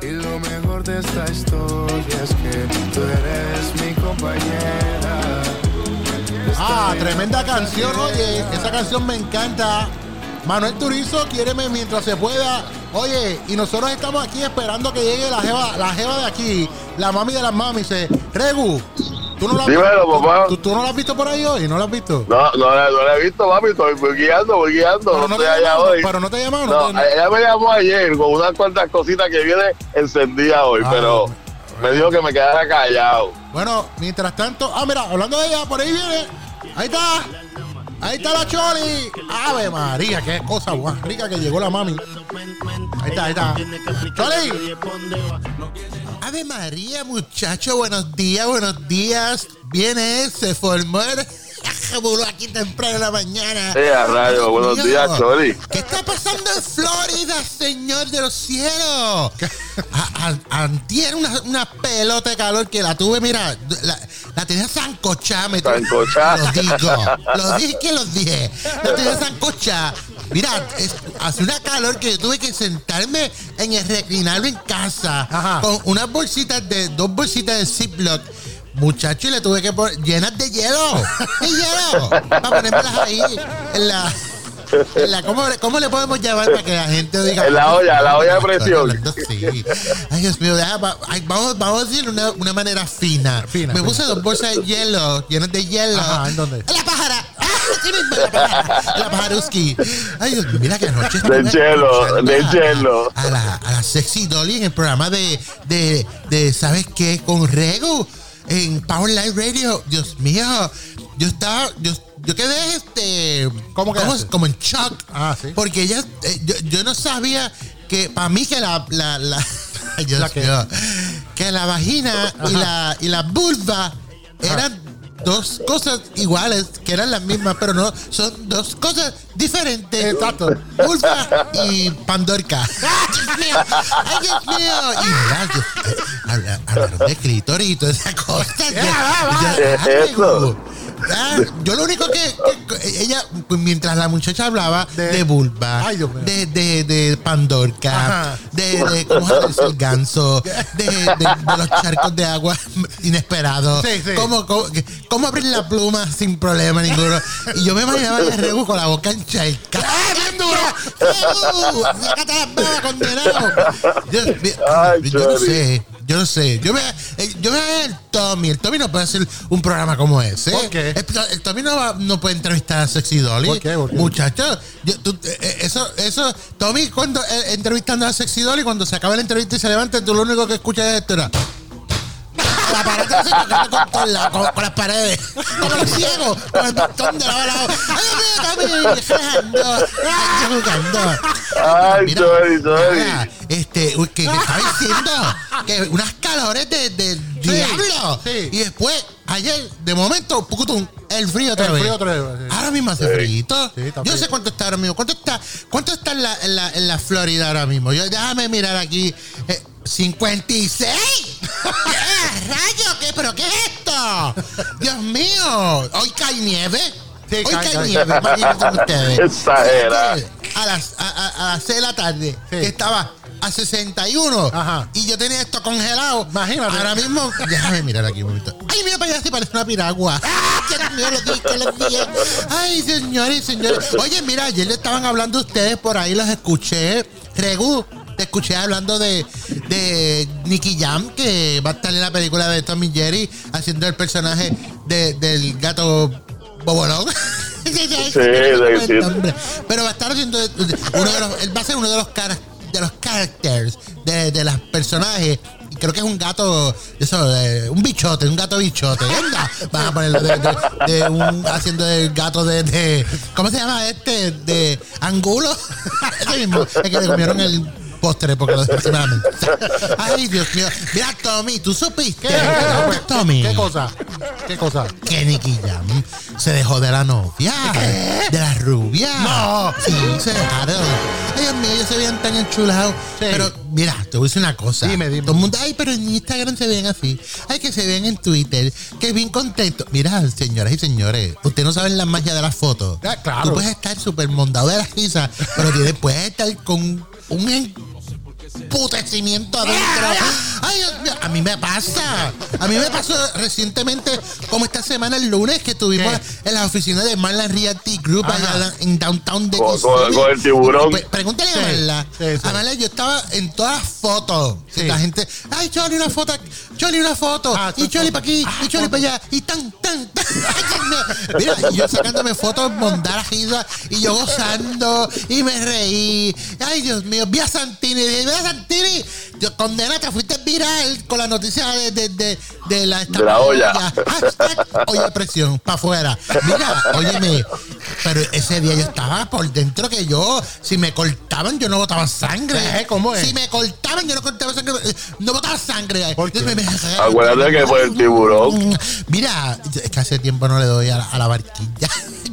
Y lo mejor de esta historia es que tú eres mi compañera. Ah, tremenda canción, oye. Esa canción me encanta. Manuel Turizo, quiéreme mientras se pueda. Oye, y nosotros estamos aquí esperando que llegue la jeva, la jeva de aquí, la mami de las mamis. Dice, Regu, ¿tú no, la has, Dímelo, tú- papá. tú- tú no la has visto por ahí hoy? ¿No la has visto? No, no, no la he visto, papi. Estoy voy guiando, voy guiando. Pero No estoy allá llamaron, hoy. pero no te llamaron. No, ella me llamó ayer con unas cuantas cositas que viene encendida hoy, Ah, pero me dijo que me quedara callado. Bueno, mientras tanto, ah, mira, hablando de ella, por ahí viene. Ahí está. Ahí está la Choli. Ave María, qué cosa más rica que llegó la mami. Ahí está, ahí está. Choli. Ave María, muchacho, buenos días, buenos días. Viene, se formó el aquí temprano en la mañana. Eh, a rayo, buenos mío. días, Choli. ¿Qué está pasando en Florida, señor de los cielos? A- a- Antier una, una pelota de calor que la tuve, mira, la, la tenía zancochada. me tuve- Zancochada. Lo digo, lo dije que los dije. La tenía zancochada. Mira, es- hace una calor que yo tuve que sentarme en el reclinarlo en casa Ajá. con unas bolsitas de, dos bolsitas de Ziploc. Muchacho, y le tuve que poner llenas de hielo. De hielo. Para ponérmelas ahí en la. La- ¿cómo, cómo le podemos llamar para que la gente diga? En la olla, la olla de presión. Hablando. Ay, Dios mío, deja, va- ay, vamos, vamos a decirlo de una, una manera fina. Fina, Me puse dos bolsas de hielo, llenas de hielo. Ajá, ¿en dónde? En la pájara. ¡Ah! Sí mismo, en la pájara. En la pajaruski. Ay, Dios mío, mira que anoche estuve De hielo, de hielo. A la, a la Sexy Dolly en el programa de, de, de ¿sabes qué? Con Rego en Power Live Radio. Dios mío, yo estaba, yo, yo quedé este, ¿Cómo como, como en shock. Ah, ¿sí? Porque ella, eh, yo, yo no sabía que, para mí que la, la, la, Dios ¿La mío, que la vagina y la, y la vulva eran dos cosas iguales, que eran las mismas, pero no, son dos cosas diferentes. Exacto. Vulva y Pandorca. ¡Ay, Dios mío! ¡Ay, Dios mío! Y eh, hablaron de clítoris y toda esa cosa. Yo- yo- ¿Qué es eso? Ah, yo lo único que, que- ella, pues, mientras la muchacha hablaba de, De- vulva, Ay, de, de, de Pandorca, Ajá. de, de cómo se dice el ganso, de, los charcos de agua inesperados, Sí, sí. Cómo, cómo, abrir la pluma sin problema ninguno. Y yo me imaginaba a Regu con la boca encharcada. ¡Ah, bien duro! ¡Sácate las condenado! Ay, yo no sé. Yo no sé. Yo me, eh, yo me el Tommy. El Tommy no puede hacer un programa como ese. ¿Por qué? El, el Tommy no, va- no puede entrevistar a Sexy Dolly. ¿Por qué? ¿Por qué? Muchacho, yo- tú- eh, eh, eso, eso, Tommy, cuando eh, entrevistando a Sexy Dolly, cuando se acaba la entrevista y se levanta, tú lo único que escuchas es esto. Era, la pared se con, todos lados, con, con las paredes, como los ciegos, con el bastón de lado a lado. ¡Ay, Dios mío, Tommy! ¡Relajando! ¡Ay, jugando! Ay, Mira, nada, Este, uy, que, que estaba diciendo que unas calores de, de diablo. sí. Y después, ayer, de momento, pucutum, el frío otra El vez. frío otra vez, sí. Ahora mismo hace Sí. frío. Sí, está Yo no sé frío. cuánto está ahora mismo. ¿Cuánto está, cuánto está en, la, en, la, en la Florida ahora mismo? Yo, déjame mirar aquí. Eh, ¡56! ¿Qué rayo? ¿Qué? ¿Pero qué es esto? Dios mío. Hoy cae nieve. Sí, Hoy cae, cae, cae. nieve. Imagínense ustedes. Exagera. A las, a, a- a las 6 de la tarde, Sí. que estaba a 61 Ajá. y yo tenía esto congelado. Imagínate. Ahora mismo, déjame mirar aquí un momento. Ay, mira para allá, si parece una piragua. ¡Ah, Dios mío, los los dije! Ay, señores, señores. Oye, mira, ayer le estaban hablando ustedes por ahí, los escuché. Regu, te escuché hablando de, de Nicky Jam, que va a estar en la película de Tommy Jerry, haciendo el personaje de- del gato Bobolón. sí, sí, sí. Pero va a estar haciendo uno de los, él va a ser uno de los cara- de los characters de, de los personajes. Creo que es un gato, eso, de- un bichote, un gato bichote. Venga, van a ponerlo de, un, haciendo el gato de, ¿cómo se llama este? De Angulo. Ese mismo, es que le comieron el, postres porque lo dejé la mente. Ay, Dios mío. Mira, Tommy, ¿tú supiste? Tommy. ¿Qué cosa? ¿Qué cosa? Que Nicky Jam se dejó de la novia. De la rubia. No. Sí, se dejaron. Ay, Dios mío, ellos se veían tan enchulados. Sí. Pero, mira, te voy a decir una cosa. Dime, dime. Todo el mundo, ay, pero en Instagram se ven así. Ay, que se ven en Twitter. Que bien contentos. Mira, señoras y señores, ustedes no saben la magia de las fotos. Ah, claro. Tú puedes estar súper mondado de la risa, pero tienes, puedes estar con un emputecimiento adentro. Ay, Dios mío, a mí me pasa. A mí me pasó recientemente, como esta semana, el lunes, que estuvimos ¿Qué? en la oficina de Marlon Realty Group Ajá. allá en downtown de Con- con- con el tiburón. Pregúntale a Marla. sí, sí. A Marla, yo estaba en todas las fotos. Sí. La gente, ay, Choli, una foto. Choli, una foto. Ah, y Choli para aquí, y Choli para allá. Y tan, tan, tan. Mira, y yo sacándome fotos, mondar risa, y yo gozando, y me reí. Ay, Dios mío, vi a Santini, vi a Santini. Yo, condena, te fuiste viral con la noticia de, de, de, de la, De la olla. Hashtag olla de presión, para afuera. Mira, óyeme, pero ese día yo estaba por dentro que yo, si me cortaban, yo no botaba sangre. ¿Eh? ¿Cómo es? Si me cortaban, yo no cortaba sangre, eh, no botaba sangre. ¿Por qué? Entonces me- Acuérdate que fue el tiburón. Mira, es que hace tiempo no le doy a la, a la barquilla.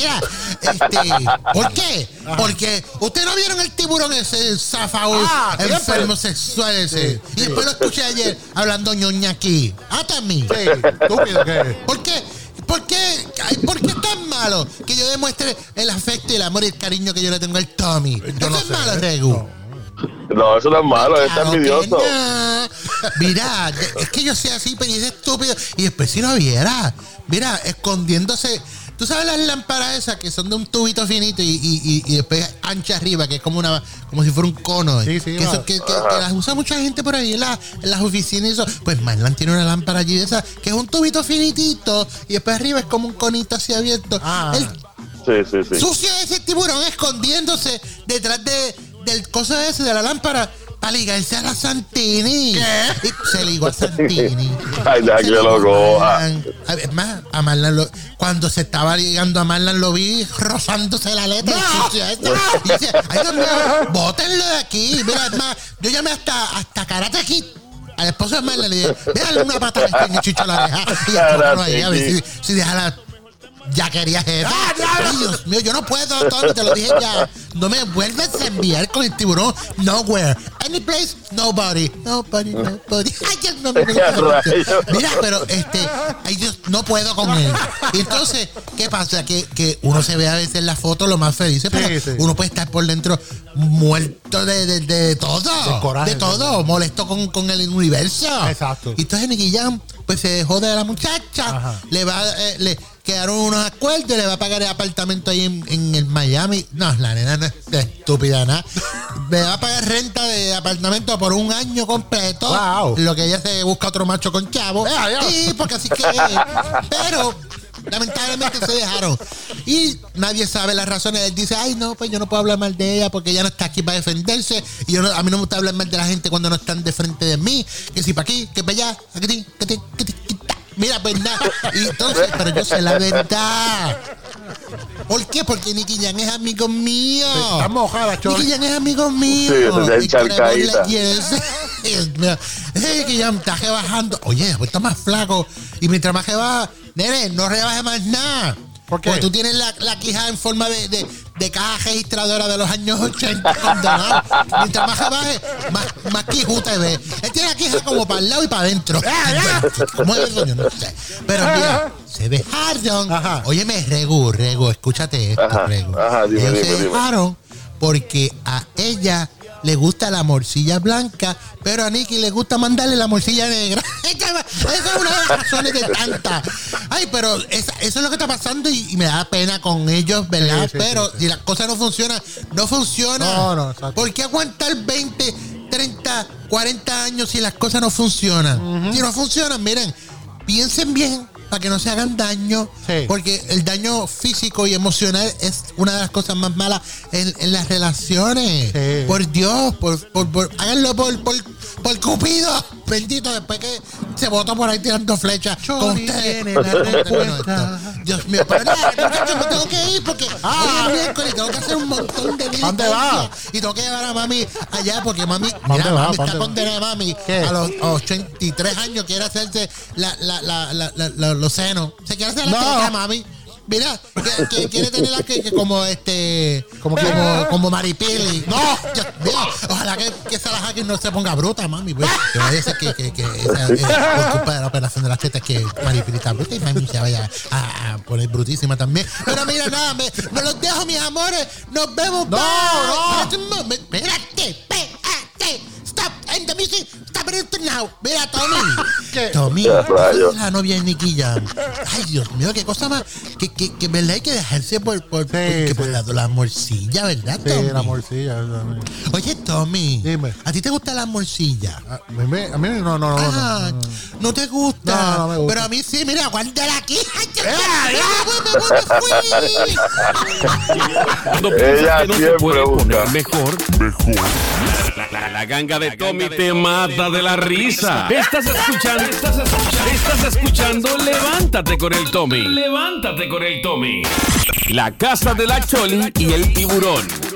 Mira, este, ¿por qué? Porque ustedes no vieron el tiburón ese zafao Ah, siempre. enfermo sexual ese. y después lo escuché ayer hablando ñoña aquí. Ah, también. Sí, estúpido que. ¿Por qué? ¿Por qué? ¿Por qué es tan malo que yo demuestre el afecto y el amor y el cariño que yo le tengo al Tommy? Yo no Eso es sé. malo, Regu. No, eso no es malo, es que envidioso. no. Mira, es que yo soy así, pero es estúpido. Y después si lo viera, mira, escondiéndose. ¿Tú sabes las lámparas esas que son de un tubito finito y, y- y- y después ancha arriba, que es como una como si fuera un cono? Sí, sí, que, eso- que- que- que las usa mucha gente por ahí en, la- en las oficinas y eso. Pues Marlan tiene una lámpara allí de esa, que es un tubito finitito y después arriba es como un conito así abierto. Ah. El Sí, sí, sí. sucio ese tiburón escondiéndose detrás de, del coso ese de la lámpara para ligarse a la Santini. Y se ligó a Santini. Ay, deja Se que lo a coja. A Es más, a Marlan lo- cuando se estaba ligando a Marlan lo vi rozándose la letra. el ese. Y dice, ay Dios mío, bótenlo de aquí. Mira, es más, yo llamé hasta, hasta Karate Kid. Al esposo de Marlan le dije, déjale una patada en el chicho a la oreja. Y Karate ahí, a ver si, si deja la ya quería jefe. Ay, Dios mío, yo no puedo, Tony, te lo dije ya. No me vuelves a enviar con el tiburón. Nowhere. Any place, nobody. Nobody, nobody. Ay, Dios gusta mucho. Rayos. Mira, pero este, ay Dios, no puedo con él. Y entonces, ¿qué pasa? Que, que uno se ve a veces en la foto lo más feliz, pero sí. uno puede estar por dentro muerto de, de, de todo. De coraje, de todo, molesto con, con el universo. Exacto. Y entonces Nicky Jam, pues se dejó de la muchacha, Ajá. le va, eh, le quedaron unos acuerdos, le va a pagar el apartamento ahí en, en el Miami. No, la nena no es estúpida, nada. Le va a pagar renta de apartamento por un año completo. Wow. Lo que ella se busca otro macho con chavo. Ya, ya. Sí, porque así que. Pero. Lamentablemente se dejaron. Y nadie sabe las razones. Él dice, ay, no, pues yo no puedo hablar mal de ella porque ella no está aquí para defenderse. Y yo no- a mí no me gusta hablar mal de la gente cuando no están de frente de mí. Que si para aquí, que para allá, que ti, que ti, que ti. Mira, pues nada. Y entonces, pero yo sé la verdad. ¿Por qué? Porque Nicky Jan es amigo mío. Está mojada, Choli. Nicky Jan es amigo mío. Sí, mío. Ese Nicky Jam está rebajando. Oye, pues está más flaco. Y mientras más rebaja, nene, no rebaje más nada. ¿Por qué? Porque tú tienes la, la quija en forma de, de, de caja registradora de los años 80 condenado. Mientras más rebaje, más, más quijú te ve. Él tiene la quija como para el lado y para adentro. ¿Cómo es eso? Yo no sé. Pero mira, se dejaron. Ajá. Óyeme, Regu, Regu, escúchate esto, Ajá, Regu. ajá, dime, Ellos dime, se dime. dejaron porque a ella le gusta la morcilla blanca, pero a Nicky le gusta mandarle la morcilla negra. Esa es una de las razones de tanta. Ay, pero esa- eso es lo que está pasando y, y me da pena con ellos, ¿verdad? Sí, sí, pero sí, si las cosas no funcionan, no funciona. No, no, exacto. ¿Por qué aguantar 20, 30, 40 años si las cosas no funcionan? Si no funcionan, miren, piensen bien para que no se hagan daño. Sí. Porque el daño físico y emocional es una de las cosas más malas en, en las relaciones. Sí. Por Dios, por, por- por- háganlo por, por, por Cupido. Bendito, después que se votó por ahí tirando flechas con ustedes. Dios mío, pero nada, muchachos, me tengo que ir porque hoy es miércoles tengo que hacer un montón de Ah. ¿Dónde va? Y tengo que llevar a mami allá porque mami, ¿Dónde mira, va? mami está condenada mami. ¿Qué? A los 83 años quiere hacerse la, la, la, la, la- la- los senos. Se quiere hacer la No. teta, mami. Mira, que, que quiere tener las que, que como este. ¿Como Como, como, Maripili. No, mío. Ojalá que, que esa la no se ponga bruta, mami. Pues, que a que, que, que esa, por culpa de la operación de las tetas que Maripili está bruta y mami se vaya a, a poner brutísima también. Pero mira, nada, me, me los dejo, mis amores. Nos vemos. No, bye. no. Stop. It now. Mira, Tommy. ¿Qué? Tommy, la novia de Nicky Jam. Ay, Dios mío, qué cosa más. Que, que, que verdad hay que dejarse por, por, por- que por sí. la, la morcilla, ¿verdad, Sí, Tommy? la morcilla. Oye, Tommy. Dime. ¿A ti te gusta la morcilla? A mí, a mí no, no, no. no, Ah, no. no te gusta. No, no me gusta. Pero a mí sí, mira, aguántala aquí. Ay, ay, ¡Eh, Ella siempre busca. mejor, La, la- la ganga de Tommy te mata de la risa. Estás escuchando, estás escuchando, estás escuchando Levántate con el Tommy. Levántate con el Tommy. La casa de la Choli y el tiburón.